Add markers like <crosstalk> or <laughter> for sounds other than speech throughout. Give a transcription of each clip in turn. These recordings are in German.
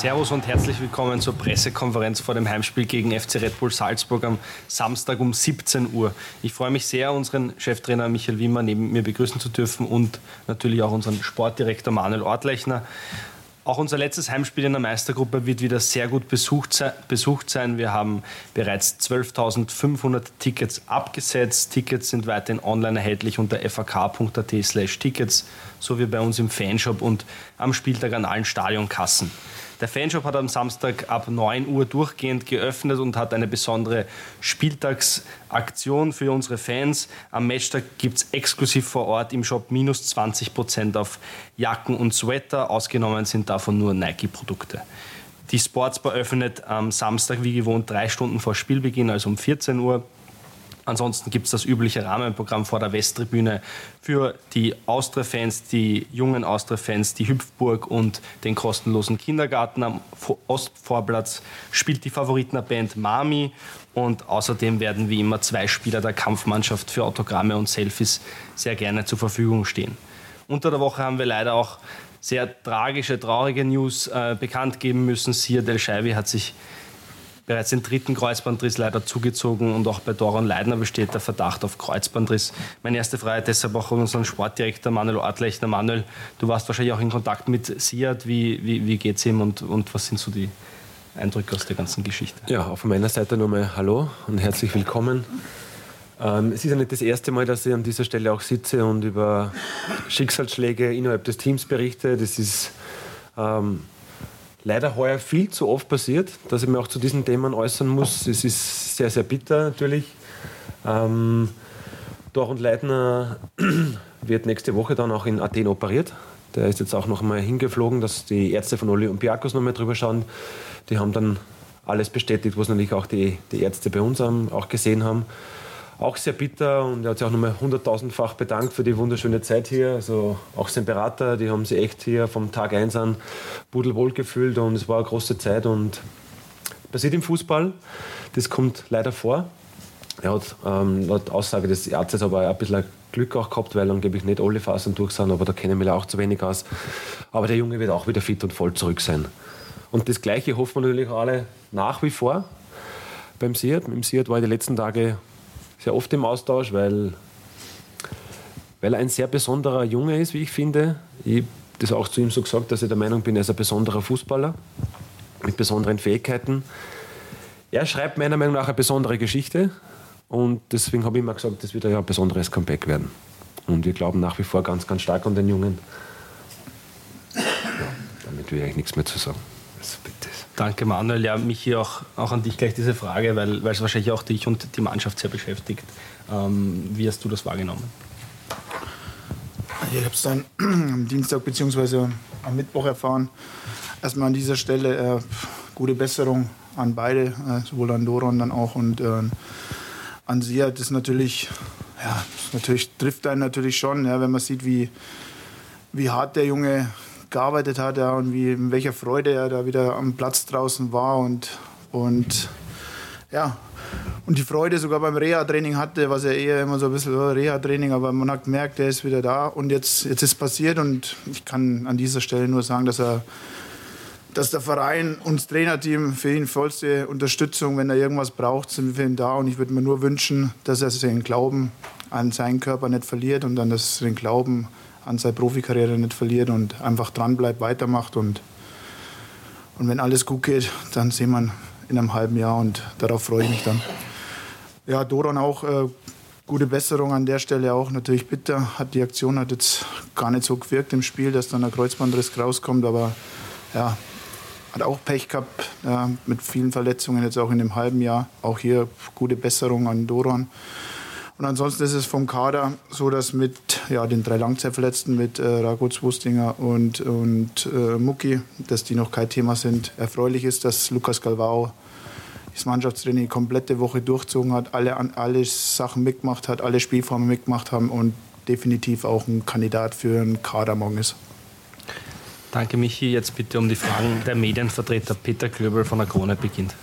Servus und herzlich willkommen zur Pressekonferenz vor dem Heimspiel gegen FC Red Bull Salzburg am Samstag um 17 Uhr. Ich freue mich sehr, unseren Cheftrainer Michael Wimmer neben mir begrüßen zu dürfen und natürlich auch unseren Sportdirektor Manuel Ortlechner. Auch unser letztes Heimspiel in der Meistergruppe wird wieder sehr gut besucht sein. Wir haben bereits 12.500 Tickets abgesetzt. Tickets sind weiterhin online erhältlich unter fak.at slash tickets, sowie bei uns im Fanshop und am Spieltag an allen Stadionkassen. Der Fanshop hat am Samstag ab 9 Uhr durchgehend geöffnet und hat eine besondere Spieltagsaktion für unsere Fans. Am Matchtag gibt es exklusiv vor Ort im Shop minus 20 Prozent auf Jacken und Sweater. Ausgenommen sind davon nur Nike-Produkte. Die Sportsbar öffnet am Samstag wie gewohnt drei Stunden vor Spielbeginn, also um 14 Uhr. Ansonsten gibt es das übliche Rahmenprogramm vor der Westtribüne für die Austria-Fans, die jungen Austria-Fans, die Hüpfburg und den kostenlosen Kindergarten am Ostvorplatz spielt die Favoritenband Mami und außerdem werden wie immer zwei Spieler der Kampfmannschaft für Autogramme und Selfies sehr gerne zur Verfügung stehen. Unter der Woche haben wir leider auch sehr tragische, traurige News äh, bekannt geben müssen. Sia Del Scheibi hat sich bereits den dritten Kreuzbandriss leider zugezogen und auch bei Doron Leidner besteht der Verdacht auf Kreuzbandriss. Meine erste Frage deshalb auch an unseren Sportdirektor Manuel Ortlechner. Manuel, du warst wahrscheinlich auch in Kontakt mit Siad. Wie, wie, wie geht es ihm und, und was sind so die Eindrücke aus der ganzen Geschichte? Ja, auch von meiner Seite nochmal Hallo und herzlich willkommen. Ähm, es ist ja nicht das erste Mal, dass ich an dieser Stelle auch sitze und über Schicksalsschläge innerhalb des Teams berichte. Das ist ähm, leider heuer viel zu oft passiert, dass ich mich auch zu diesen Themen äußern muss. Es ist sehr, sehr bitter natürlich. Ähm, Dortmund Leitner <clears throat> wird nächste Woche dann auch in Athen operiert. Der ist jetzt auch noch einmal hingeflogen, dass die Ärzte von Olympiakos noch mal drüber schauen. Die haben dann alles bestätigt, was natürlich auch die, die Ärzte bei uns haben, auch gesehen haben auch sehr bitter und er hat sich auch nochmal hunderttausendfach bedankt für die wunderschöne Zeit hier. Also auch sein Berater, die haben sich echt hier vom Tag 1 an pudelwohl gefühlt und es war eine große Zeit und passiert im Fußball, das kommt leider vor. Er hat ähm, laut Aussage des Arztes aber ein bisschen Glück auch gehabt, weil angeblich nicht alle Phasen durch sind, aber da kennen wir auch zu wenig aus. Aber der Junge wird auch wieder fit und voll zurück sein. Und das Gleiche hoffen wir natürlich alle nach wie vor beim Siad. Mit dem war ich die letzten Tage sehr oft im Austausch, weil, weil er ein sehr besonderer Junge ist, wie ich finde. Ich habe das auch zu ihm so gesagt, dass ich der Meinung bin, er ist ein besonderer Fußballer mit besonderen Fähigkeiten. Er schreibt meiner Meinung nach eine besondere Geschichte und deswegen habe ich immer gesagt, das wird ein besonderes Comeback werden. Und wir glauben nach wie vor ganz, ganz stark an den Jungen. Ja, damit will ich eigentlich nichts mehr zu sagen. Danke Manuel. Ja, mich hier auch, auch an dich gleich diese Frage, weil, weil es wahrscheinlich auch dich und die Mannschaft sehr beschäftigt. Ähm, wie hast du das wahrgenommen? Ich habe es dann <clears throat> am Dienstag bzw. am Mittwoch erfahren. Erstmal an dieser Stelle äh, gute Besserung an beide, äh, sowohl an Doron dann auch und äh, an Sia. Das natürlich, ja, das natürlich trifft einen natürlich schon, ja, wenn man sieht, wie, wie hart der Junge gearbeitet hat ja, und wie, in welcher Freude er da wieder am Platz draußen war und, und ja, und die Freude sogar beim Reha-Training hatte, was er eher immer so ein bisschen oh, Reha-Training, aber man hat gemerkt, er ist wieder da und jetzt, jetzt ist passiert und ich kann an dieser Stelle nur sagen, dass er dass der Verein und das Trainerteam für ihn vollste Unterstützung, wenn er irgendwas braucht, sind wir für ihn da und ich würde mir nur wünschen, dass er den Glauben an seinen Körper nicht verliert und dann dass den Glauben an seine Profikarriere nicht verliert und einfach dran bleibt, weitermacht. Und, und wenn alles gut geht, dann sehen wir in einem halben Jahr und darauf freue ich mich dann. Ja, Doron auch äh, gute Besserung an der Stelle auch. Natürlich bitter, hat die Aktion hat jetzt gar nicht so gewirkt im Spiel, dass dann der Kreuzbandriss rauskommt, aber ja, hat auch Pech gehabt ja, mit vielen Verletzungen jetzt auch in dem halben Jahr. Auch hier gute Besserung an Doron. Und ansonsten ist es vom Kader so, dass mit ja, den drei Langzeitverletzten, mit äh, Raguz, Wustinger und, und äh, Mucki, dass die noch kein Thema sind. Erfreulich ist, dass Lukas Galvao das Mannschaftstraining die komplette Woche durchzogen hat, alle, alle Sachen mitgemacht hat, alle Spielformen mitgemacht haben und definitiv auch ein Kandidat für einen Kader morgen ist. Danke, Michi. Jetzt bitte um die Fragen der Medienvertreter. Peter Klöbel von der Krone beginnt.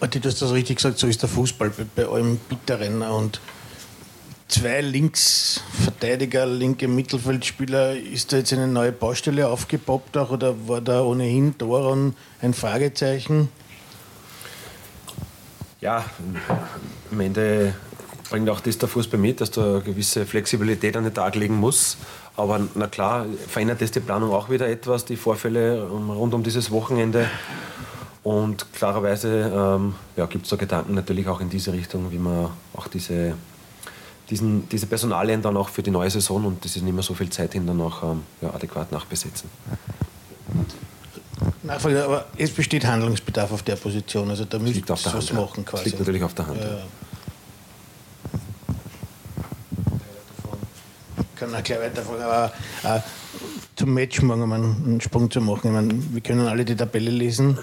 Martin, du hast das richtig gesagt, so ist der Fußball bei, bei allem Bitteren. Und zwei Linksverteidiger Verteidiger, linke Mittelfeldspieler. Ist da jetzt eine neue Baustelle aufgepoppt auch oder war da ohnehin Doron ein Fragezeichen? Ja, am Ende bringt auch das der Fußball mit, dass du eine gewisse Flexibilität an den Tag legen musst. Aber na klar, verändert das die Planung auch wieder etwas, die Vorfälle rund um dieses Wochenende. Und klarerweise ähm, ja, gibt es da Gedanken natürlich auch in diese Richtung, wie man auch diese, diesen, diese Personalien dann auch für die neue Saison und das ist nicht mehr so viel Zeit hin, dann auch ähm, ja, adäquat nachbesetzen. Nachfrage, aber es besteht Handlungsbedarf auf der Position, also da müsste was Hand, machen quasi. Das liegt natürlich auf der Hand. Ja. kann auch gleich weiterfahren. Aber äh, zum Match morgen um einen Sprung zu machen. Ich meine, wir können alle die Tabelle lesen.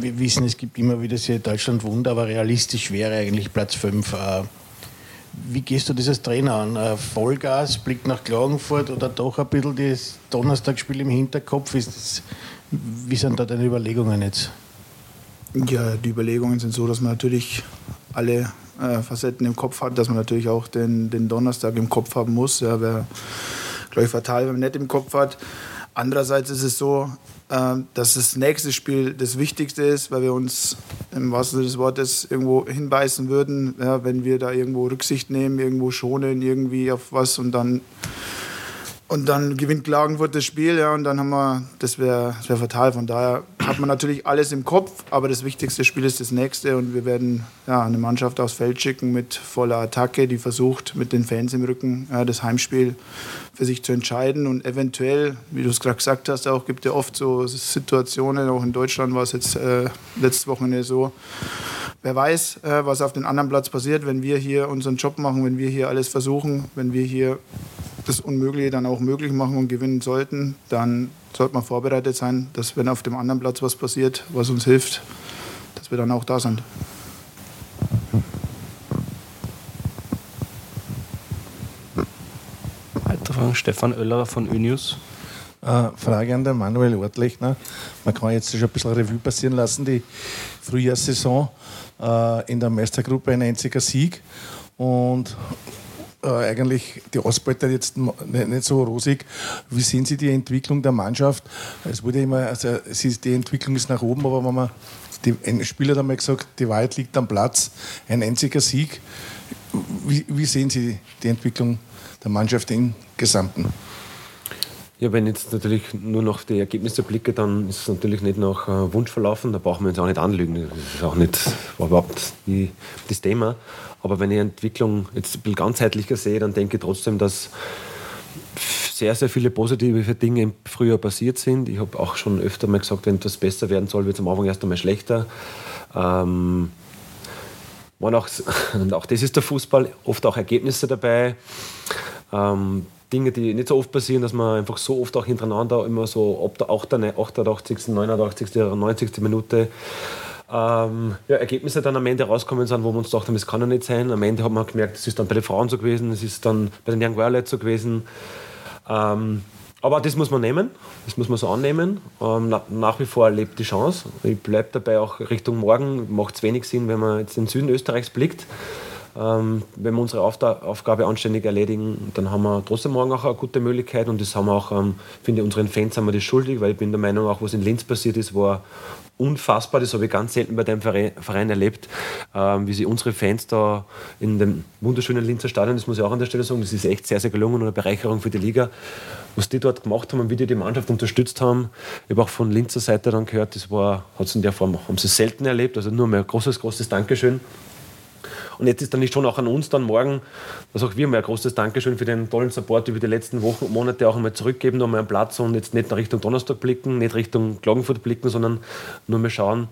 Wir wissen, es gibt immer wieder sehr Deutschland Wunder, aber realistisch wäre eigentlich Platz 5. Äh, wie gehst du dieses Trainer an? Äh, Vollgas, Blick nach Klagenfurt oder doch ein bisschen das Donnerstagsspiel im Hinterkopf? Ist das, wie sind da deine Überlegungen jetzt? Ja, die Überlegungen sind so, dass man natürlich alle äh, Facetten im Kopf hat, dass man natürlich auch den, den Donnerstag im Kopf haben muss. Ja, wäre, glaube ich, fatal, wenn man nicht im Kopf hat. Andererseits ist es so, äh, dass das nächste Spiel das Wichtigste ist, weil wir uns im wahrsten Sinne des Wortes irgendwo hinbeißen würden, ja, wenn wir da irgendwo Rücksicht nehmen, irgendwo schonen, irgendwie auf was und dann und dann gewinnt Klagenfurt das Spiel, ja, und dann haben wir, das wäre das wär fatal. Von daher hat man natürlich alles im Kopf, aber das wichtigste Spiel ist das nächste. Und wir werden ja, eine Mannschaft aufs Feld schicken mit voller Attacke, die versucht, mit den Fans im Rücken ja, das Heimspiel für sich zu entscheiden. Und eventuell, wie du es gerade gesagt hast, auch gibt ja oft so Situationen, auch in Deutschland war es jetzt äh, letztes Wochenende so, wer weiß, äh, was auf dem anderen Platz passiert, wenn wir hier unseren Job machen, wenn wir hier alles versuchen, wenn wir hier das Unmögliche dann auch möglich machen und gewinnen sollten, dann sollte man vorbereitet sein, dass wenn auf dem anderen Platz was passiert, was uns hilft, dass wir dann auch da sind. Weiter Stefan Oellerer von Önius. Äh, Frage an den Manuel Ortlechner. Man kann jetzt schon ein bisschen Revue passieren lassen. Die Frühjahrssaison äh, in der Meistergruppe ein einziger Sieg. Und äh, eigentlich die Ausbeute jetzt nicht, nicht, so rosig. Wie sehen Sie die Entwicklung der Mannschaft? Es wurde immer, also ist, die Entwicklung ist nach oben, aber wenn man die, ein Spieler hat einmal gesagt, die Wahrheit liegt am Platz, ein einziger Sieg. Wie, wie sehen Sie die Entwicklung der Mannschaft im Gesamten? Ja, wenn ich jetzt natürlich nur noch die Ergebnisse blicke, dann ist es natürlich nicht nach äh, Wunsch verlaufen. Da brauchen wir uns auch nicht anlügen. Das ist auch nicht war überhaupt die, das Thema. Aber wenn ich Entwicklung jetzt ein bisschen ganzheitlicher sehe, dann denke ich trotzdem, dass sehr, sehr viele positive Dinge im Frühjahr passiert sind. Ich habe auch schon öfter mal gesagt, wenn etwas besser werden soll, wird es am Anfang erst einmal schlechter. Ähm, waren auch, <laughs> und auch das ist der Fußball, oft auch Ergebnisse dabei. Ähm, Dinge, die nicht so oft passieren, dass man einfach so oft auch hintereinander immer so ab der 88., 89., 90. Minute ähm, ja, Ergebnisse dann am Ende rauskommen sind, wo wir uns dachten, das kann ja nicht sein. Am Ende hat man gemerkt, es ist dann bei den Frauen so gewesen, es ist dann bei den Young Violets so gewesen. Ähm, aber das muss man nehmen, das muss man so annehmen. Ähm, na, nach wie vor lebt die Chance. Ich bleibe dabei auch Richtung morgen, macht es wenig Sinn, wenn man jetzt in den Süden Österreichs blickt. Ähm, wenn wir unsere Aufgabe anständig erledigen, dann haben wir trotzdem morgen auch eine gute Möglichkeit und das haben wir auch, ähm, finde ich, unseren Fans haben wir das schuldig, weil ich bin der Meinung, auch was in Linz passiert ist, war unfassbar. Das habe ich ganz selten bei dem Verein erlebt, ähm, wie sie unsere Fans da in dem wunderschönen Linzer Stadion, das muss ich auch an der Stelle sagen, das ist echt sehr, sehr gelungen und eine Bereicherung für die Liga. Was die dort gemacht haben und wie die die Mannschaft unterstützt haben, ich habe auch von Linzer Seite dann gehört, das war, hat es in der Form, haben sie selten erlebt, also nur mehr ein großes, großes Dankeschön. Und jetzt ist dann nicht schon auch an uns dann morgen, dass auch wir mal ein großes Dankeschön für den tollen Support über die letzten Wochen und Monate auch einmal zurückgeben, noch mal einen Platz und jetzt nicht nach Richtung Donnerstag blicken, nicht Richtung Klagenfurt blicken, sondern nur mal schauen,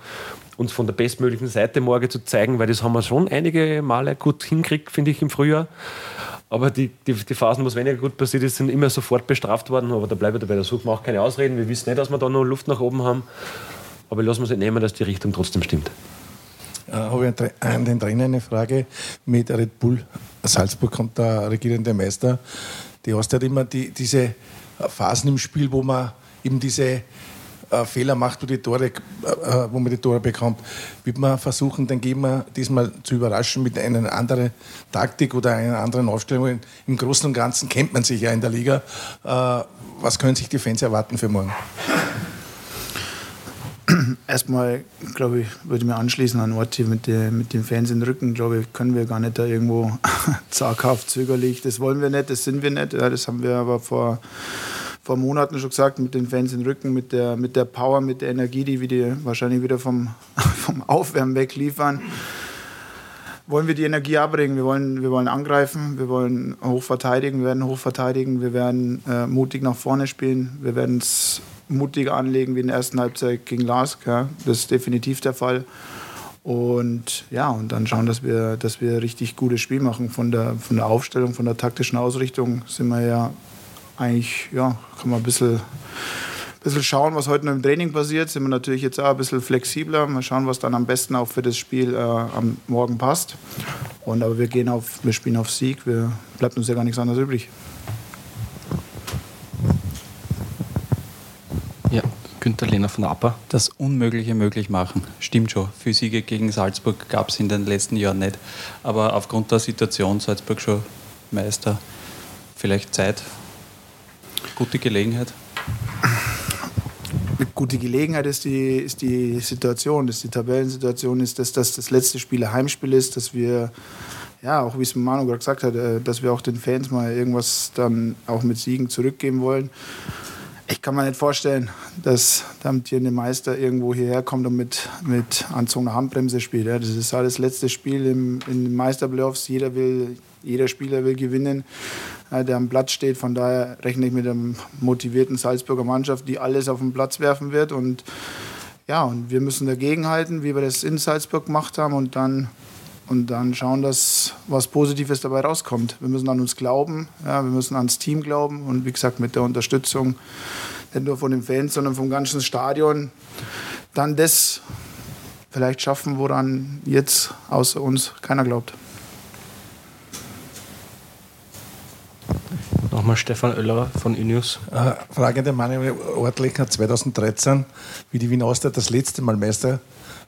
uns von der bestmöglichen Seite morgen zu zeigen, weil das haben wir schon einige Male gut hinkriegt, finde ich, im Frühjahr. Aber die, die, die, Phasen, wo es weniger gut passiert ist, sind immer sofort bestraft worden. Aber da bleibe ich dabei, da suchen wir auch keine Ausreden. Wir wissen nicht, dass wir da noch Luft nach oben haben. Aber lassen wir es nicht nehmen, dass die Richtung trotzdem stimmt äh, habe ich an den Trainer eine Frage. Mit Red Bull Salzburg kommt der regierende Meister. Die hast ja immer die, diese Phasen im Spiel, wo man eben diese äh, Fehler macht, wo, die Tore, äh, äh, wo man die Tore bekommt, wird man versuchen, den Gegner diesmal zu überraschen mit einer anderen Taktik oder einer anderen Aufstellung. Im Großen und Ganzen kennt man sich ja in der Liga. Äh, was können sich die Fans erwarten für morgen? Erstmal, glaube ich, würde ich mir anschließen an Orti mit, mit den Fans im Rücken. Glaube ich, können wir gar nicht da irgendwo <laughs> zaghaft, zögerlich. Das wollen wir nicht, das sind wir nicht. Ja, das haben wir aber vor, vor Monaten schon gesagt, mit den Fans im Rücken, mit der, mit der Power, mit der Energie, die wir die wahrscheinlich wieder vom, <laughs> vom Aufwärmen wegliefern wollen wir die Energie abbringen. Wir wollen, wir wollen angreifen, wir wollen hoch verteidigen, wir werden hoch verteidigen, wir werden äh, mutig nach vorne spielen, wir werden es mutiger anlegen wie in der ersten Halbzeit gegen Lask. Ja. Das ist definitiv der Fall. Und ja, und dann schauen, dass wir, dass wir richtig gutes Spiel machen. Von der, von der Aufstellung, von der taktischen Ausrichtung sind wir ja eigentlich, ja, kann man ein bisschen, bisschen schauen, was heute noch im Training passiert. Sind wir natürlich jetzt auch ein bisschen flexibler. Mal schauen, was dann am besten auch für das Spiel äh, am Morgen passt. Und aber wir gehen auf, wir spielen auf Sieg. Wir, bleibt uns ja gar nichts anderes übrig. Ja, Günther Lehner von APA. Das Unmögliche möglich machen. Stimmt schon. Für Siege gegen Salzburg gab es in den letzten Jahren nicht. Aber aufgrund der Situation, Salzburg schon Meister, vielleicht Zeit, gute Gelegenheit. Eine gute Gelegenheit ist die, ist die Situation, dass die Tabellensituation ist, dass das das letzte Spiel ein Heimspiel ist, dass wir, ja, auch wie es Manu gerade gesagt hat, äh, dass wir auch den Fans mal irgendwas dann auch mit Siegen zurückgeben wollen. Ich kann mir nicht vorstellen, dass der amtierende Meister irgendwo hierher kommt und mit, mit anzogener Handbremse spielt. Ja. Das ist das letzte Spiel im, in den Meisterplayoffs. Jeder, jeder Spieler will gewinnen, ja, der am Platz steht. Von daher rechne ich mit einer motivierten Salzburger Mannschaft, die alles auf den Platz werfen wird. Und ja, und wir müssen dagegenhalten, wie wir das in Salzburg gemacht haben. Und dann und dann schauen, dass was Positives dabei rauskommt. Wir müssen an uns glauben, ja, wir müssen ans Team glauben und wie gesagt mit der Unterstützung nicht nur von den Fans, sondern vom ganzen Stadion dann das vielleicht schaffen, woran jetzt außer uns keiner glaubt. Nochmal Stefan Oellerer von Inews. Äh, Frage den Manuel Ortlicher 2013, wie die Wien Austria das letzte Mal Meister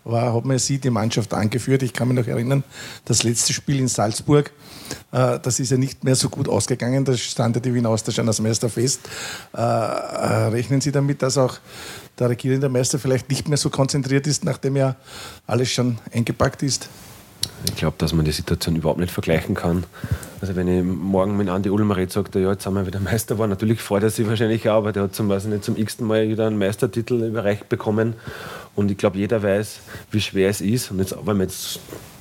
war, hat man sie die Mannschaft angeführt. Ich kann mich noch erinnern, das letzte Spiel in Salzburg, äh, das ist ja nicht mehr so gut ausgegangen. Da stand ja die Wien Austria schon als Meister fest. Äh, rechnen Sie damit, dass auch der regierende Meister vielleicht nicht mehr so konzentriert ist, nachdem ja alles schon eingepackt ist? Ich glaube, dass man die Situation überhaupt nicht vergleichen kann. Also wenn ich morgen mit Andi Ulmer rede, sagt er, ja, jetzt sind wir wieder Meister geworden. Natürlich freut er sich wahrscheinlich auch, aber der hat zum, nicht, zum x-ten Mal wieder einen Meistertitel überreicht bekommen. Und ich glaube, jeder weiß, wie schwer es ist. Und jetzt, wenn man jetzt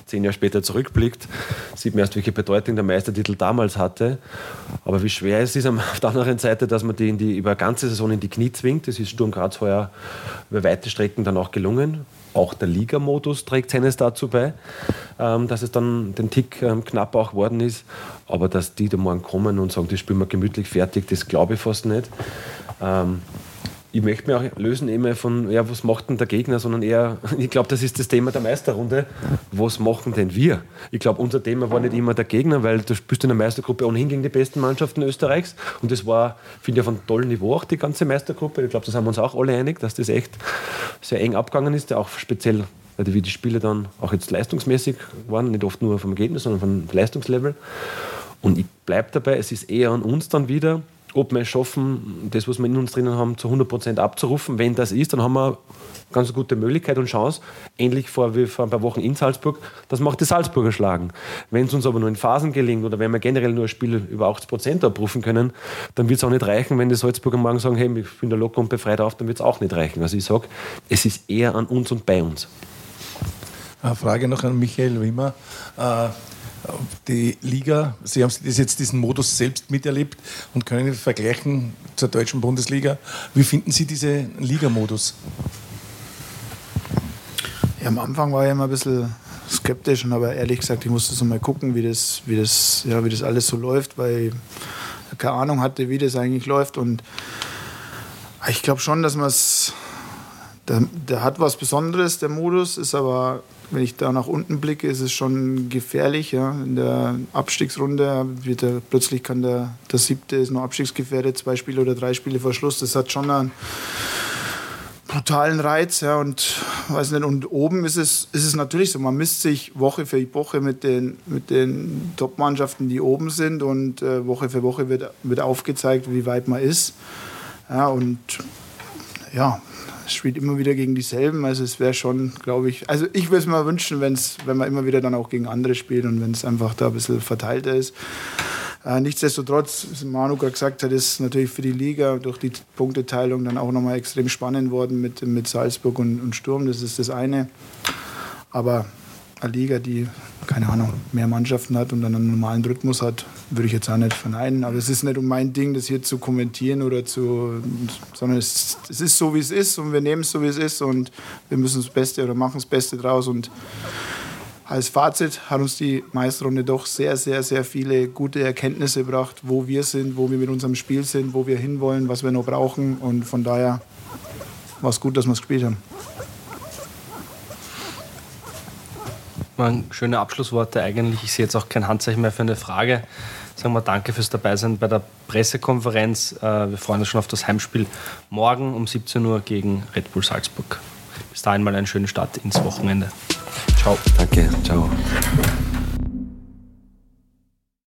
zehn Jahre später zurückblickt, sieht man erst, welche Bedeutung der Meistertitel damals hatte. Aber wie schwer es ist <laughs> auf der anderen Seite, dass man die, die über eine ganze Saison in die Knie zwingt. Das ist Sturm Graz heuer über weite Strecken dann auch gelungen. Auch der Ligamodus trägt seines dazu bei, ähm, dass es dann den Tick ähm, knapp auch geworden ist. Aber dass die da morgen kommen und sagen, das spielen wir gemütlich fertig, das glaube ich fast nicht. Ich möchte mich auch lösen immer von, ja, was macht denn der Gegner, sondern eher, <laughs> ich glaube, das ist das Thema der Meisterrunde. Was machen denn wir? Ich glaube, unser Thema war nicht immer der Gegner, weil du spielst in der Meistergruppe ohnehin gegen die besten Mannschaften Österreichs. Und das war, finde ich, auf einem tollen Niveau auch die ganze Meistergruppe. Ich glaube, da sind wir uns auch alle einig, dass das echt sehr eng abgegangen ist, auch speziell wie die Spiele dann auch jetzt leistungsmäßig waren, nicht oft nur vom Ergebnis, sondern vom Leistungslevel. Und ich bleibe dabei, es ist eher an uns dann wieder, ob wir es schaffen, das, was wir in uns drinnen haben, zu 100% abzurufen. Wenn das ist, dann haben wir ganz gute Möglichkeit und Chance, ähnlich vor, wie vor ein paar Wochen in Salzburg, das macht die Salzburger schlagen. Wenn es uns aber nur in Phasen gelingt oder wenn wir generell nur ein Spiel über 80% abrufen können, dann wird es auch nicht reichen, wenn die Salzburger morgen sagen, hey, ich bin da locker und befreit auf, dann wird es auch nicht reichen. Also ich sage, es ist eher an uns und bei uns. Eine Frage noch an Michael Wimmer. Äh, die Liga, Sie haben jetzt diesen Modus selbst miterlebt und können ihn vergleichen zur deutschen Bundesliga. Wie finden Sie diesen Ligamodus? Ja, am Anfang war ich immer ein bisschen skeptisch aber ehrlich gesagt, ich musste so mal gucken, wie das, wie das, ja, wie das alles so läuft, weil ich keine Ahnung hatte, wie das eigentlich läuft. Und ich glaube schon, dass man es. Der, der hat was Besonderes, der Modus, ist aber wenn ich da nach unten blicke, ist es schon gefährlich. Ja. In der Abstiegsrunde wird er, plötzlich kann der, der siebte ist noch abstiegsgefährdet, zwei Spiele oder drei Spiele vor Schluss. Das hat schon einen brutalen Reiz, ja, und weiß nicht, und oben ist es, ist es natürlich so, man misst sich Woche für Woche mit den, mit den Top-Mannschaften, die oben sind und äh, Woche für Woche wird, wird aufgezeigt, wie weit man ist. Ja, und ja, spielt immer wieder gegen dieselben. Also es wäre schon, glaube ich, also ich würde es mir wünschen, wenn's, wenn man immer wieder dann auch gegen andere spielt und wenn es einfach da ein bisschen verteilter ist. Äh, nichtsdestotrotz, wie Manu gerade gesagt hat, ist natürlich für die Liga durch die Punkteteilung dann auch nochmal extrem spannend worden mit, mit Salzburg und, und Sturm. Das ist das eine. Aber Liga, die, keine Ahnung, mehr Mannschaften hat und dann einen normalen Rhythmus hat, würde ich jetzt auch nicht verneinen. Aber es ist nicht um mein Ding, das hier zu kommentieren oder zu, sondern es, es ist so, wie es ist und wir nehmen es so, wie es ist und wir müssen das Beste oder machen das Beste draus und als Fazit hat uns die Meisterrunde doch sehr, sehr, sehr viele gute Erkenntnisse gebracht, wo wir sind, wo wir mit unserem Spiel sind, wo wir hinwollen, was wir noch brauchen. Und von daher war es gut, dass wir es gespielt haben. Waren schöne Abschlussworte eigentlich. Ich sehe jetzt auch kein Handzeichen mehr für eine Frage. Sagen wir danke fürs Dabeisein bei der Pressekonferenz. Äh, wir freuen uns schon auf das Heimspiel morgen um 17 Uhr gegen Red Bull Salzburg. Bis dahin mal einen schönen Start ins Wochenende. Ciao. Danke. Ciao.